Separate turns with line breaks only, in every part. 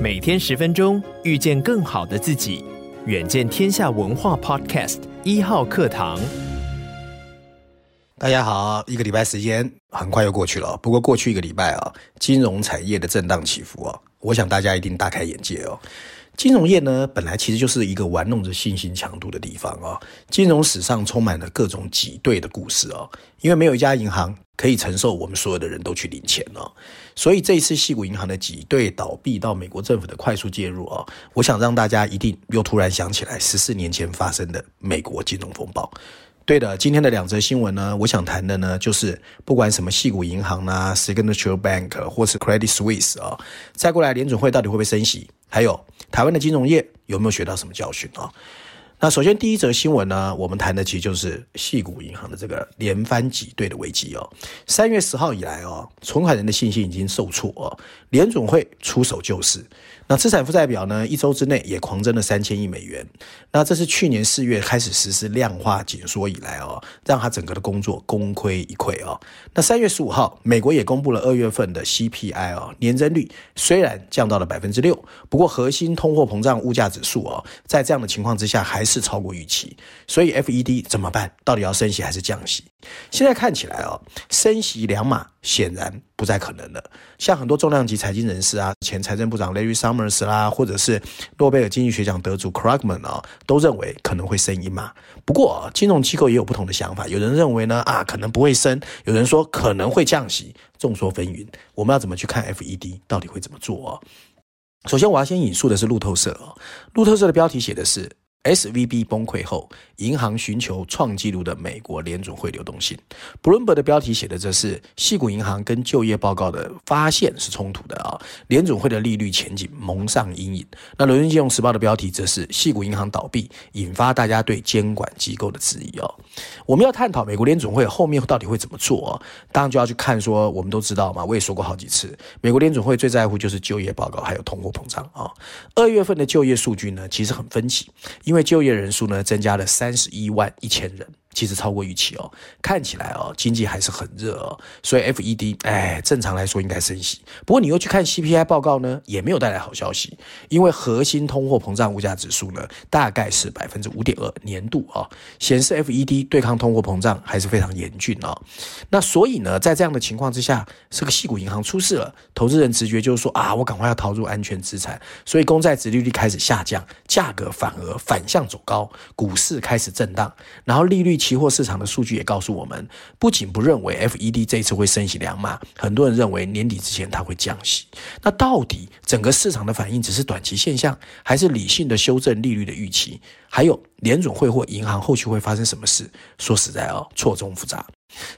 每天十分钟，遇见更好的自己。远见天下文化 Podcast 一号课堂。
大家好，一个礼拜时间很快又过去了。不过过去一个礼拜啊，金融产业的震荡起伏啊，我想大家一定大开眼界哦。金融业呢，本来其实就是一个玩弄着信心强度的地方啊。金融史上充满了各种挤兑的故事啊，因为没有一家银行可以承受我们所有的人都去领钱哦。所以这一次西谷银行的挤兑倒闭到美国政府的快速介入啊，我想让大家一定又突然想起来十四年前发生的美国金融风暴。对的，今天的两则新闻呢，我想谈的呢，就是不管什么矽谷银行啦、Signature Bank 或是 Credit Suisse 啊，再过来联准会到底会不会升息？还有台湾的金融业有没有学到什么教训啊？那首先第一则新闻呢，我们谈的其实就是矽谷银行的这个连番挤兑的危机哦。三月十号以来哦，存款人的信心已经受挫哦，联准会出手救市。那资产负债表呢，一周之内也狂增了三千亿美元。那这是去年四月开始实施量化紧缩以来哦，让他整个的工作功亏一篑哦。那三月十五号，美国也公布了二月份的 CPI 哦，年增率虽然降到了百分之六，不过核心通货膨胀物价指数哦，在这样的情况之下还是超过预期。所以 FED 怎么办？到底要升息还是降息？现在看起来哦，升息两码显然不再可能了。像很多重量级财经人士啊，前财政部长 Larry Summers 啦，或者是诺贝尔经济学奖得主 Krugman 啊，都认为可能会升一码。不过，金融机构也有不同的想法。有人认为呢，啊，可能不会升；有人说可能会降息。众说纷纭，我们要怎么去看 FED 到底会怎么做啊？首先，我要先引述的是路透社啊，路透社的标题写的是。SVB 崩溃后，银行寻求创纪录的美国联准会流动性。Bloomberg 的标题写的这是矽谷银行跟就业报告的发现是冲突的啊，联准会的利率前景蒙上阴影。那伦敦金融时报的标题则是矽谷银行倒闭，引发大家对监管机构的质疑哦。我们要探讨美国联准会后面到底会怎么做啊？当然就要去看说，我们都知道嘛，我也说过好几次，美国联准会最在乎就是就业报告还有通货膨胀啊。二月份的就业数据呢，其实很分歧，因为为就业人数呢增加了三十一万一千人。其实超过预期哦，看起来哦，经济还是很热哦，所以 FED 哎，正常来说应该升息。不过你又去看 CPI 报告呢，也没有带来好消息，因为核心通货膨胀物价指数呢，大概是百分之五点二年度啊，显示 FED 对抗通货膨胀还是非常严峻啊。那所以呢，在这样的情况之下，这个矽谷银行出事了，投资人直觉就是说啊，我赶快要逃入安全资产，所以公债殖利率开始下降，价格反而反向走高，股市开始震荡，然后利率。期货市场的数据也告诉我们，不仅不认为 FED 这一次会升息两码，很多人认为年底之前它会降息。那到底整个市场的反应只是短期现象，还是理性的修正利率的预期？还有联准会或银行后续会发生什么事？说实在哦，错综复杂。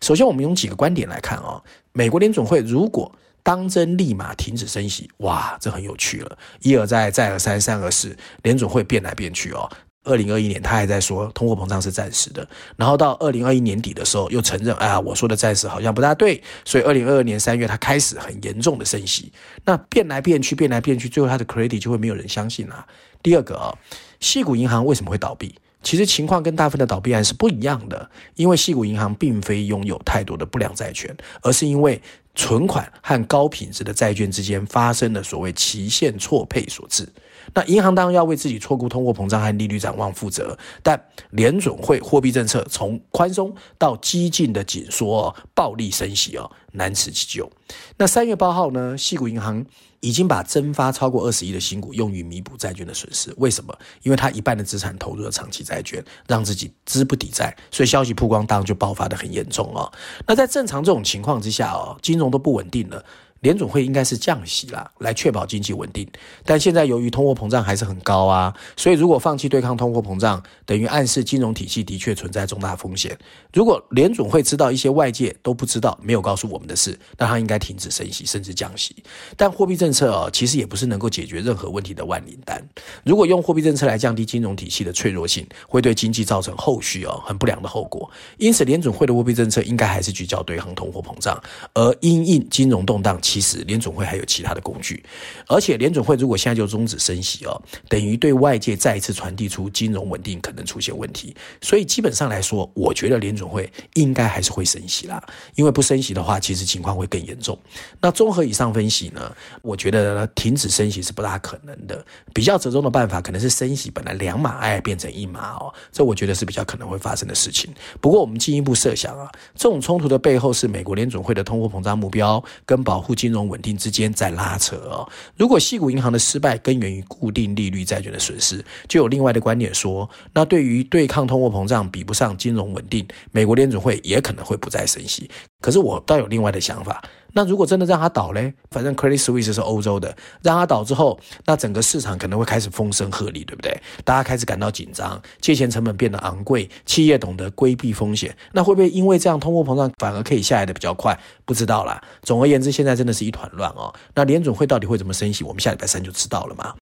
首先，我们用几个观点来看哦，美国联准会如果当真立马停止升息，哇，这很有趣了，一而再，再而三，三而四，联准会变来变去哦。二零二一年，他还在说通货膨胀是暂时的，然后到二零二一年底的时候，又承认，哎呀，我说的暂时好像不大对，所以二零二二年三月，他开始很严重的升息，那变来变去，变来变去，最后他的 credit 就会没有人相信啦。第二个啊，矽谷银行为什么会倒闭？其实情况跟大部分的倒闭案是不一样的，因为矽谷银行并非拥有太多的不良债权，而是因为存款和高品质的债券之间发生了所谓期限错配所致。那银行当然要为自己错估通货膨胀和利率展望负责，但联准会货币政策从宽松到激进的紧缩，暴力升息哦，难辞其咎。那三月八号呢，矽谷银行已经把增发超过二十亿的新股用于弥补债券的损失。为什么？因为他一半的资产投入了长期债券，让自己资不抵债，所以消息曝光当然就爆发得很严重哦。那在正常这种情况之下哦，金融都不稳定了。联总会应该是降息啦，来确保经济稳定。但现在由于通货膨胀还是很高啊，所以如果放弃对抗通货膨胀，等于暗示金融体系的确存在重大风险。如果联总会知道一些外界都不知道、没有告诉我们的事，那它应该停止升息，甚至降息。但货币政策哦，其实也不是能够解决任何问题的万灵丹。如果用货币政策来降低金融体系的脆弱性，会对经济造成后续哦很不良的后果。因此，联总会的货币政策应该还是聚焦对抗通货膨胀，而因应金融动荡。其实联准会还有其他的工具，而且联准会如果现在就终止升息哦，等于对外界再一次传递出金融稳定可能出现问题。所以基本上来说，我觉得联准会应该还是会升息啦，因为不升息的话，其实情况会更严重。那综合以上分析呢，我觉得，停止升息是不大可能的。比较折中的办法可能是升息本来两码爱变成一码哦，这我觉得是比较可能会发生的事情。不过我们进一步设想啊，这种冲突的背后是美国联准会的通货膨胀目标跟保护。金融稳定之间在拉扯哦。如果细谷银行的失败根源于固定利率债券的损失，就有另外的观点说，那对于对抗通货膨胀比不上金融稳定，美国联准会也可能会不再升息。可是我倒有另外的想法。那如果真的让它倒嘞，反正 Credit Suisse 是欧洲的，让它倒之后，那整个市场可能会开始风声鹤唳，对不对？大家开始感到紧张，借钱成本变得昂贵，企业懂得规避风险，那会不会因为这样通货膨胀反而可以下来的比较快？不知道啦。总而言之，现在真的是一团乱哦。那联准会到底会怎么升息？我们下礼拜三就知道了嘛。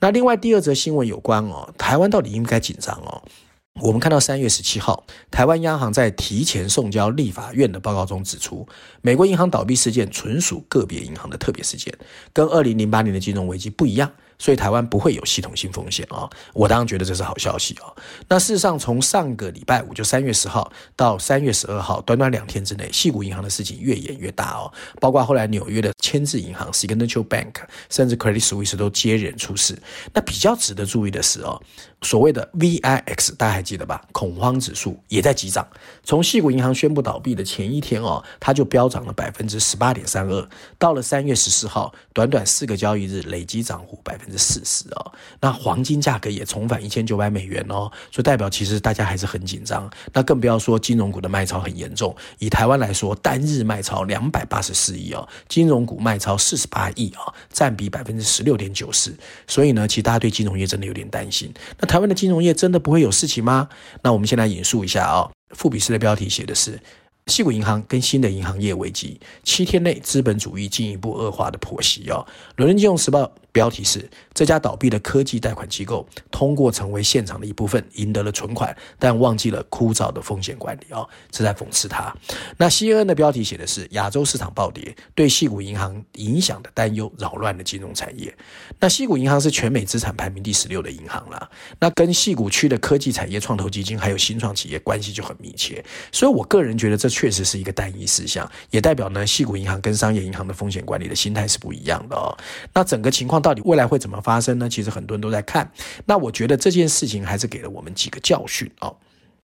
那另外第二则新闻有关哦，台湾到底应该紧张哦？我们看到三月十七号，台湾央行在提前送交立法院的报告中指出，美国银行倒闭事件纯属个别银行的特别事件，跟二零零八年的金融危机不一样。所以台湾不会有系统性风险啊，我当然觉得这是好消息啊。那事实上，从上个礼拜五就三月十号到三月十二号，短短两天之内，矽谷银行的事情越演越大哦。包括后来纽约的签字银行 Signature Bank，甚至 Credit Suisse 都接连出事。那比较值得注意的是哦，所谓的 VIX 大家还记得吧？恐慌指数也在急涨。从矽谷银行宣布倒闭的前一天哦，它就飙涨了百分之十八点三二。到了三月十四号，短短四个交易日，累计涨幅百分。分之四十哦，那黄金价格也重返一千九百美元哦，所以代表其实大家还是很紧张。那更不要说金融股的卖超很严重，以台湾来说，单日卖超两百八十四亿哦，金融股卖超四十八亿啊，占比百分之十六点九四。所以呢，其实大家对金融业真的有点担心。那台湾的金融业真的不会有事情吗？那我们先来引述一下啊，富比士的标题写的是。矽谷银行跟新的银行业危机，七天内资本主义进一步恶化的剖析哦。伦敦金融时报标题是：这家倒闭的科技贷款机构，通过成为现场的一部分，赢得了存款，但忘记了枯燥的风险管理哦，这在讽刺他。那 CNN 的标题写的是：亚洲市场暴跌，对矽谷银行影响的担忧扰乱了金融产业。那矽谷银行是全美资产排名第十六的银行啦，那跟矽谷区的科技产业创投基金还有新创企业关系就很密切，所以我个人觉得这。确实是一个单一事项，也代表呢，系股银行跟商业银行的风险管理的心态是不一样的哦。那整个情况到底未来会怎么发生呢？其实很多人都在看。那我觉得这件事情还是给了我们几个教训哦。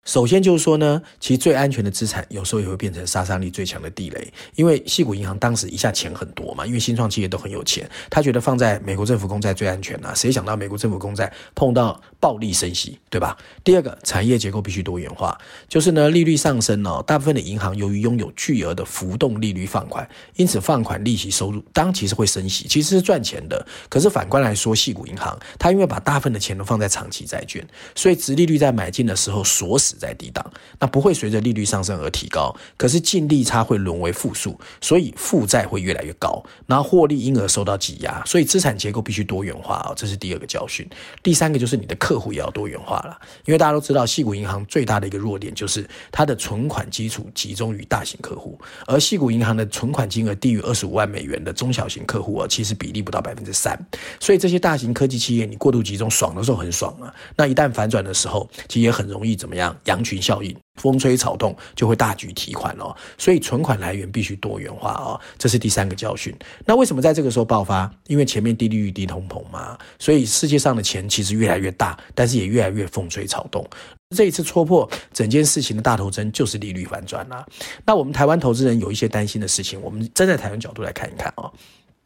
首先就是说呢，其实最安全的资产有时候也会变成杀伤力最强的地雷。因为矽谷银行当时一下钱很多嘛，因为新创企业都很有钱，他觉得放在美国政府公债最安全啊。谁想到美国政府公债碰到暴力升息，对吧？第二个，产业结构必须多元化，就是呢，利率上升哦，大部分的银行由于拥有巨额的浮动利率放款，因此放款利息收入当其实会升息，其实是赚钱的。可是反观来说，矽谷银行它因为把大部分的钱都放在长期债券，所以殖利率在买进的时候锁死。在低档，那不会随着利率上升而提高，可是净利差会沦为负数，所以负债会越来越高，然后获利因而受到挤压，所以资产结构必须多元化啊，这是第二个教训。第三个就是你的客户也要多元化了，因为大家都知道，矽谷银行最大的一个弱点就是它的存款基础集中于大型客户，而矽谷银行的存款金额低于二十五万美元的中小型客户啊，其实比例不到百分之三，所以这些大型科技企业你过度集中，爽的时候很爽啊，那一旦反转的时候，其实也很容易怎么样？羊群效应，风吹草动就会大举提款哦，所以存款来源必须多元化哦，这是第三个教训。那为什么在这个时候爆发？因为前面低利率、低通膨嘛，所以世界上的钱其实越来越大，但是也越来越风吹草动。这一次戳破整件事情的大头针就是利率反转啦。那我们台湾投资人有一些担心的事情，我们站在台湾角度来看一看哦。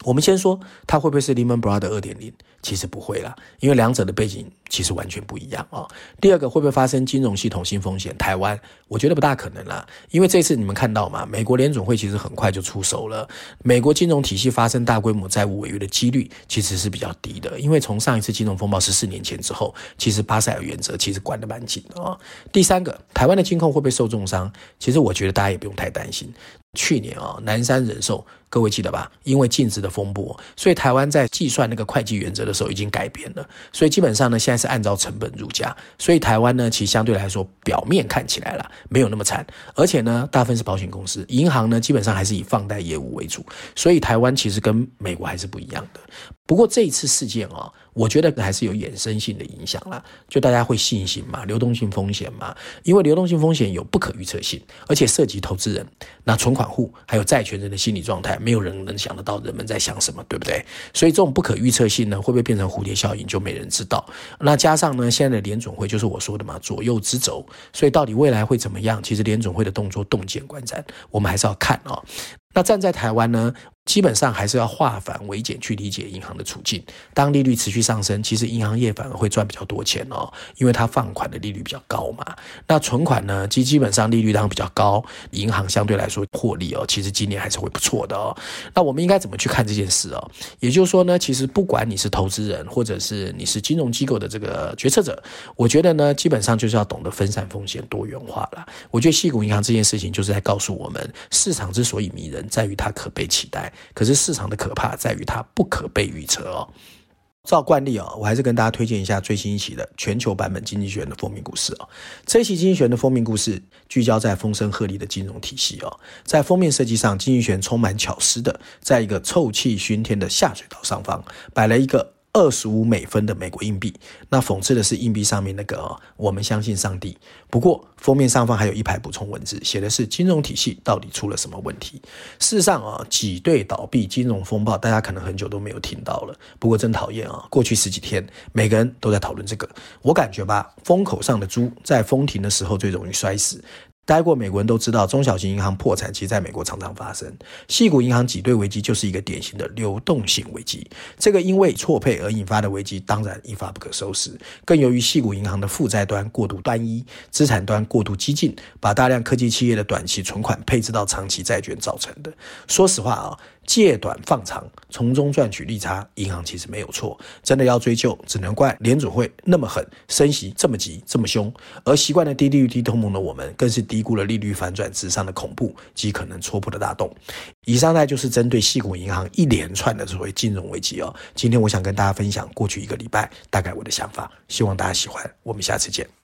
我们先说它会不会是 Lehman Brothers 二点零？其实不会啦，因为两者的背景其实完全不一样啊。第二个，会不会发生金融系统性风险？台湾我觉得不大可能啦，因为这次你们看到嘛，美国联总会其实很快就出手了，美国金融体系发生大规模债务违约的几率其实是比较低的，因为从上一次金融风暴十四年前之后，其实巴塞尔原则其实管得蛮紧的啊。第三个，台湾的金控会不会受重伤？其实我觉得大家也不用太担心。去年啊，南山人寿，各位记得吧？因为净值的风波，所以台湾在计算那个会计原则的时候已经改变了。所以基本上呢，现在是按照成本入价。所以台湾呢，其实相对来说，表面看起来啦，没有那么惨。而且呢，大部分是保险公司，银行呢，基本上还是以放贷业务为主。所以台湾其实跟美国还是不一样的。不过这一次事件啊，我觉得还是有衍生性的影响啦。就大家会信心嘛，流动性风险嘛，因为流动性风险有不可预测性，而且涉及投资人，那存款户还有债权人的心理状态，没有人能想得到人们在想什么，对不对？所以这种不可预测性呢，会不会变成蝴蝶效应，就没人知道。那加上呢，现在的联准会就是我说的嘛，左右之轴，所以到底未来会怎么样？其实联准会的动作洞见观瞻，我们还是要看啊、哦。那站在台湾呢，基本上还是要化繁为简去理解银行的处境。当利率持续上升，其实银行业反而会赚比较多钱哦，因为它放款的利率比较高嘛。那存款呢，基基本上利率当然比较高，银行相对来说获利哦，其实今年还是会不错的哦。那我们应该怎么去看这件事哦？也就是说呢，其实不管你是投资人，或者是你是金融机构的这个决策者，我觉得呢，基本上就是要懂得分散风险、多元化了。我觉得矽谷银行这件事情就是在告诉我们，市场之所以迷人，在于它可被期待。可是市场的可怕在于它不可被预测哦。照惯例哦，我还是跟大家推荐一下最新一期的全球版本《经济学人》的封面故事哦。这一期《经济学人》的封面故事聚焦在风声鹤唳的金融体系哦。在封面设计上，《经济学人》充满巧思的，在一个臭气熏天的下水道上方摆了一个。二十五美分的美国硬币，那讽刺的是硬币上面那个、哦“我们相信上帝”。不过封面上方还有一排补充文字，写的是金融体系到底出了什么问题。事实上啊、挤兑倒闭、金融风暴，大家可能很久都没有听到了。不过真讨厌啊，过去十几天每个人都在讨论这个。我感觉吧，风口上的猪在风停的时候最容易摔死。待过美国人都知道，中小型银行破产其实在美国常常发生。细谷银行挤兑危机就是一个典型的流动性危机。这个因为错配而引发的危机，当然一发不可收拾。更由于细谷银行的负债端过度单一，资产端过度激进，把大量科技企业的短期存款配置到长期债券造成的。说实话啊。借短放长，从中赚取利差，银行其实没有错。真的要追究，只能怪联储会那么狠，升息这么急这么凶，而习惯了低利率、低通膨的我们，更是低估了利率反转之上的恐怖及可能戳破的大洞。以上呢，就是针对矽谷银行一连串的所谓金融危机哦。今天我想跟大家分享过去一个礼拜大概我的想法，希望大家喜欢。我们下次见。